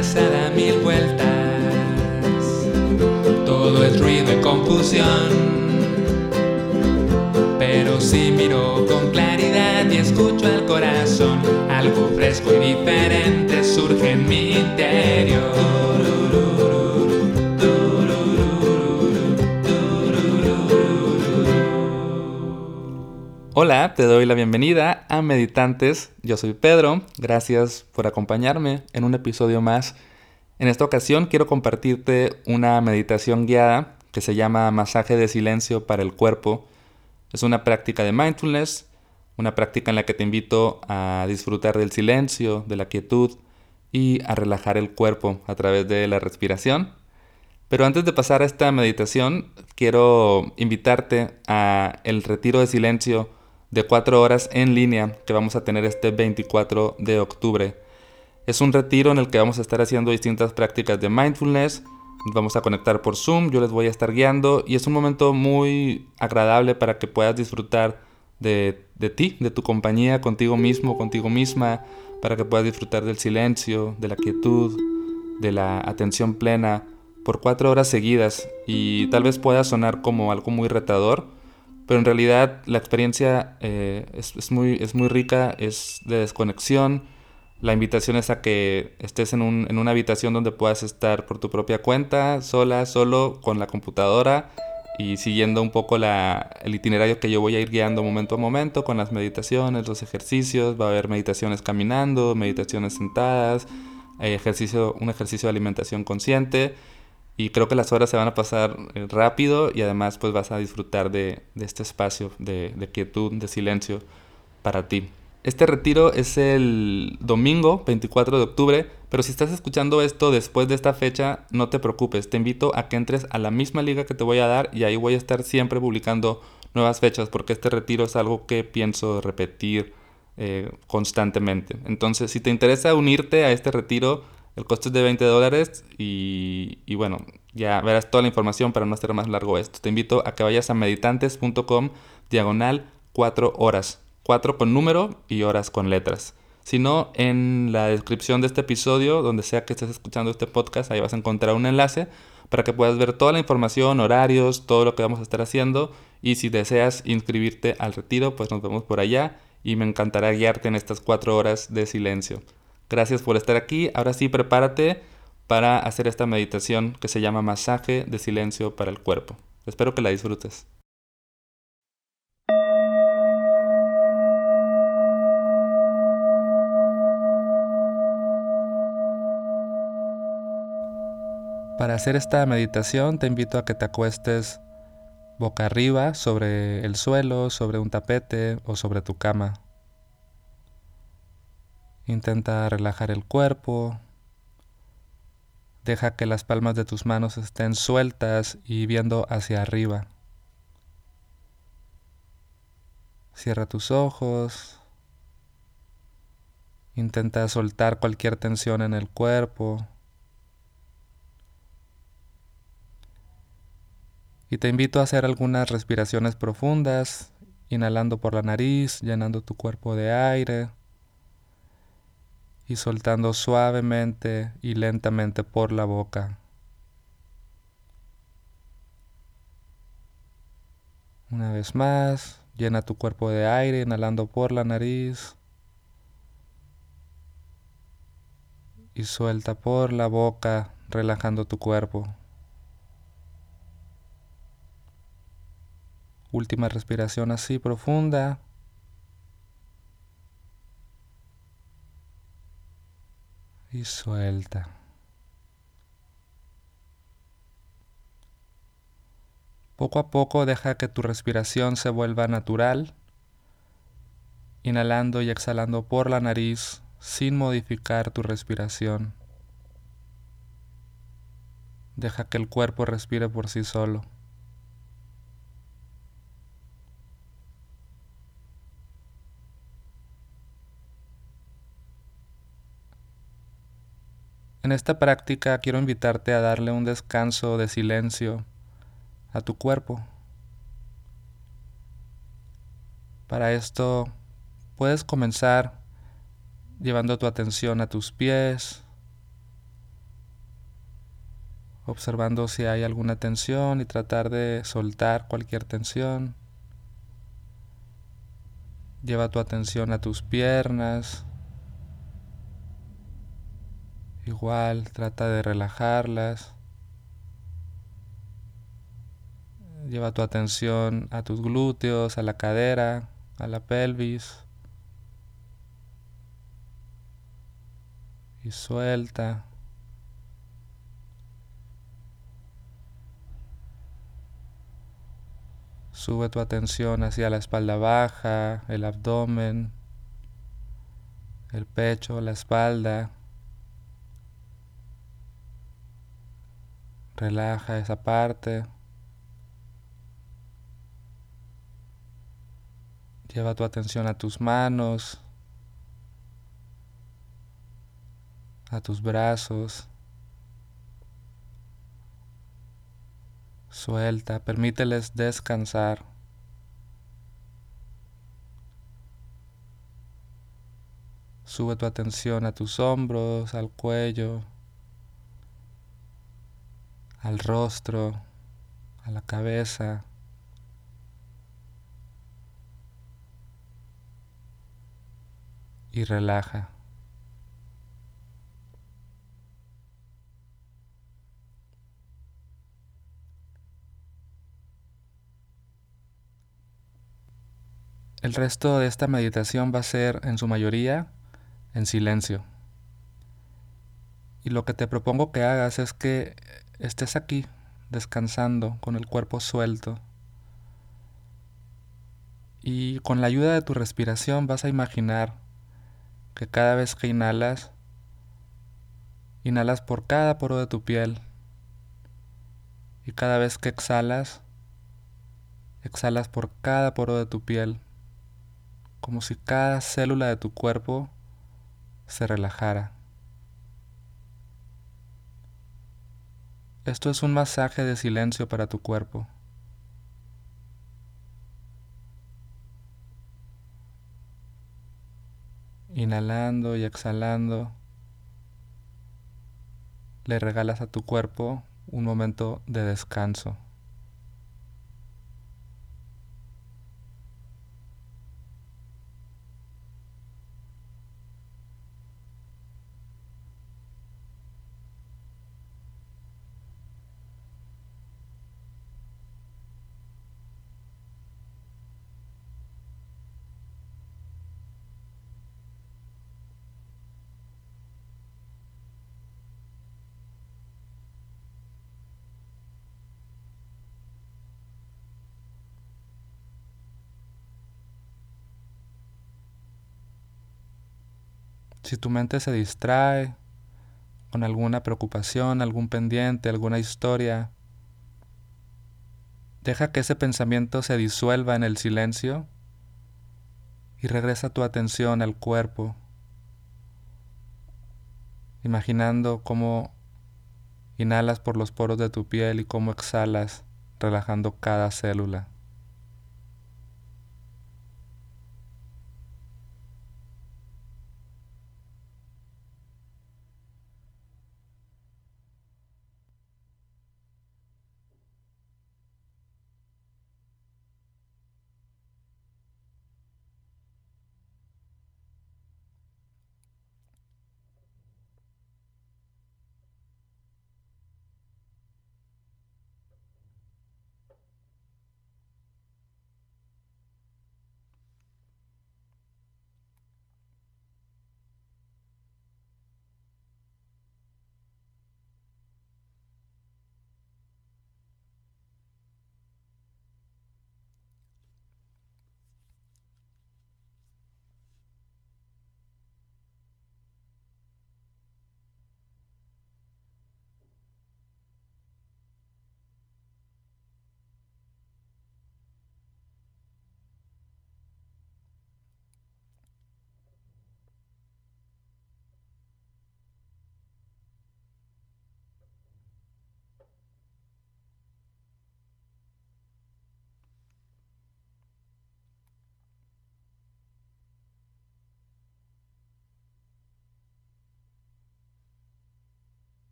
cabeza da mil vueltas. Todo es ruido y confusión. Pero si miro con claridad y escucho al corazón, algo fresco y diferente surge en mi interior. Hola, te doy la bienvenida a Meditantes. Yo soy Pedro. Gracias por acompañarme en un episodio más. En esta ocasión quiero compartirte una meditación guiada que se llama Masaje de Silencio para el Cuerpo. Es una práctica de mindfulness, una práctica en la que te invito a disfrutar del silencio, de la quietud y a relajar el cuerpo a través de la respiración. Pero antes de pasar a esta meditación, quiero invitarte a el retiro de silencio de cuatro horas en línea que vamos a tener este 24 de octubre. Es un retiro en el que vamos a estar haciendo distintas prácticas de mindfulness. vamos a conectar por Zoom, yo les voy a estar guiando y es un momento muy agradable para que puedas disfrutar de, de ti, de tu compañía, contigo mismo, contigo misma, para que puedas disfrutar del silencio, de la quietud, de la atención plena por cuatro horas seguidas y tal vez pueda sonar como algo muy retador, pero en realidad la experiencia eh, es, muy, es muy rica, es de desconexión. La invitación es a que estés en, un, en una habitación donde puedas estar por tu propia cuenta, sola, solo, con la computadora y siguiendo un poco la, el itinerario que yo voy a ir guiando momento a momento con las meditaciones, los ejercicios. Va a haber meditaciones caminando, meditaciones sentadas, ejercicio, un ejercicio de alimentación consciente y creo que las horas se van a pasar eh, rápido y además pues vas a disfrutar de, este espacio de, quietud, de silencio para ti. Este retiro es el domingo 24 de octubre, pero si estás escuchando esto después de esta fecha, no te preocupes, te invito a que entres a la misma liga que te voy a dar y ahí voy a estar siempre publicando nuevas fechas porque este retiro es algo que pienso repetir eh, constantemente. Entonces, si te interesa unirte a este retiro, el costo es de 20 dólares y, bueno, ya verás toda la información para no hacer más largo esto. Te invito a que vayas a meditantes.com diagonal 4 horas. 4 con número y horas con letras. Si no, en la descripción de este episodio, donde sea que estés escuchando este podcast, ahí vas a encontrar un enlace para que puedas ver toda la información, horarios, todo lo que vamos a estar haciendo. Y si deseas inscribirte al retiro, pues nos vemos por allá y me encantará guiarte en estas 4 horas de silencio. Gracias por estar aquí. Ahora sí, prepárate para hacer esta meditación que se llama masaje de silencio para el cuerpo. Espero que la disfrutes. Para hacer esta meditación te invito a que te acuestes boca arriba sobre el suelo, sobre un tapete o sobre tu cama. Intenta relajar el cuerpo. Deja que las palmas de tus manos estén sueltas y viendo hacia arriba. Cierra tus ojos. Intenta soltar cualquier tensión en el cuerpo. Y te invito a hacer algunas respiraciones profundas, inhalando por la nariz, llenando tu cuerpo de aire y soltando suavemente y lentamente por la boca. Una vez más, llena tu cuerpo de aire inhalando por la nariz y suelta por la boca relajando tu cuerpo. Última respiración así profunda. Y suelta. Poco a poco deja que tu respiración se vuelva natural, inhalando y exhalando por la nariz sin modificar tu respiración. Deja que el cuerpo respire por sí solo. En esta práctica quiero invitarte a darle un descanso de silencio a tu cuerpo. Para esto puedes comenzar llevando tu atención a tus pies, observando si hay alguna tensión y tratar de soltar cualquier tensión. Lleva tu atención a tus piernas. Igual trata de relajarlas. Lleva tu atención a tus glúteos, a la cadera, a la pelvis. Y suelta. Sube tu atención hacia la espalda baja, el abdomen, el pecho, la espalda. Relaja esa parte. Lleva tu atención a tus manos, a tus brazos. Suelta, permíteles descansar. Sube tu atención a tus hombros, al cuello, al rostro, a la cabeza. Y relaja. El resto de esta meditación va a ser en su mayoría en silencio. Y lo que te propongo que hagas es que estés aquí descansando con el cuerpo suelto. Y con la ayuda de tu respiración vas a imaginar que cada vez que inhalas, inhalas por cada poro de tu piel. Y cada vez que exhalas, exhalas por cada poro de tu piel como si cada célula de tu cuerpo se relajara. Esto es un masaje de silencio para tu cuerpo. Inhalando y exhalando, le regalas a tu cuerpo un momento de descanso. Si tu mente se distrae con alguna preocupación, algún pendiente, alguna historia, deja que ese pensamiento se disuelva en el silencio y regresa tu atención al cuerpo, imaginando cómo inhalas por los poros de tu piel y cómo exhalas relajando cada célula.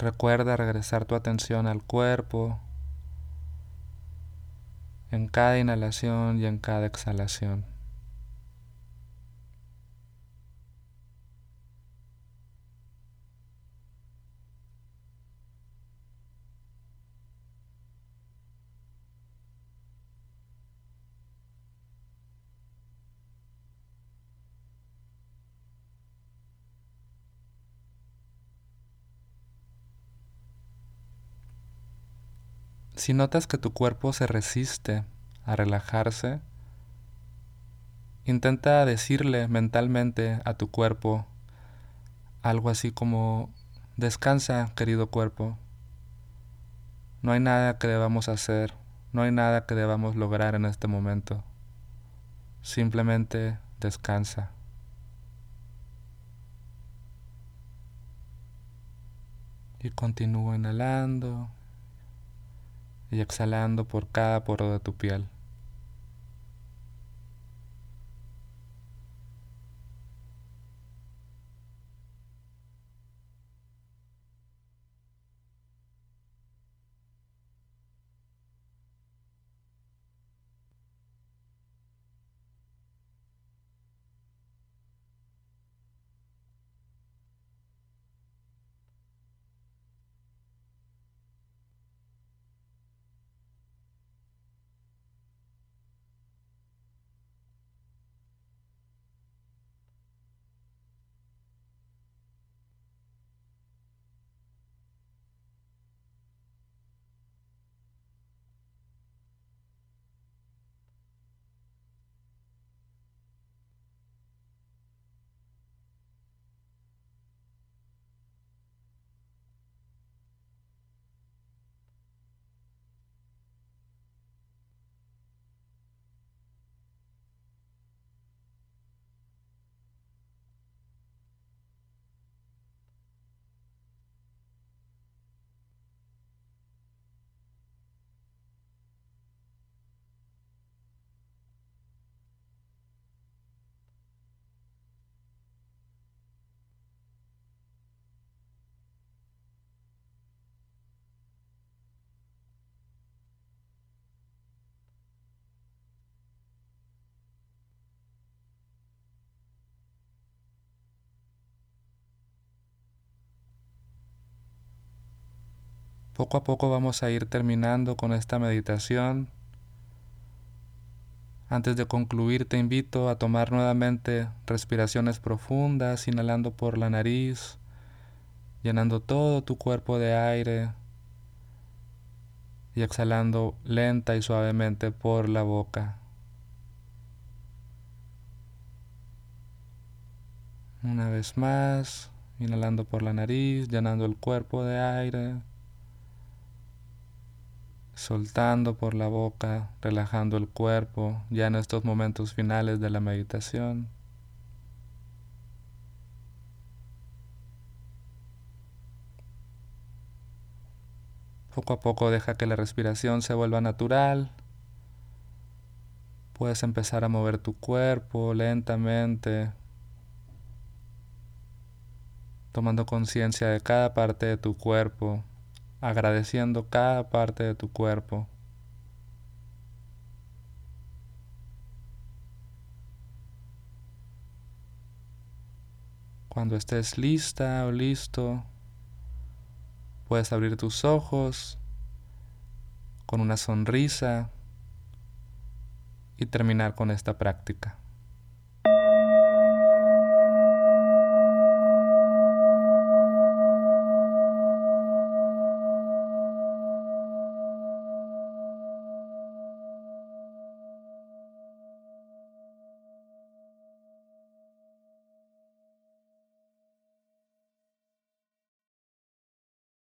Recuerda regresar tu atención al cuerpo en cada inhalación y en cada exhalación. Si notas que tu cuerpo se resiste a relajarse, intenta decirle mentalmente a tu cuerpo algo así como, descansa, querido cuerpo. No hay nada que debamos hacer, no hay nada que debamos lograr en este momento. Simplemente descansa. Y continúa inhalando y exhalando por cada poro de tu piel. Poco a poco vamos a ir terminando con esta meditación. Antes de concluir te invito a tomar nuevamente respiraciones profundas, inhalando por la nariz, llenando todo tu cuerpo de aire y exhalando lenta y suavemente por la boca. Una vez más, inhalando por la nariz, llenando el cuerpo de aire soltando por la boca, relajando el cuerpo ya en estos momentos finales de la meditación. Poco a poco deja que la respiración se vuelva natural. Puedes empezar a mover tu cuerpo lentamente, tomando conciencia de cada parte de tu cuerpo agradeciendo cada parte de tu cuerpo. Cuando estés lista o listo, puedes abrir tus ojos con una sonrisa y terminar con esta práctica.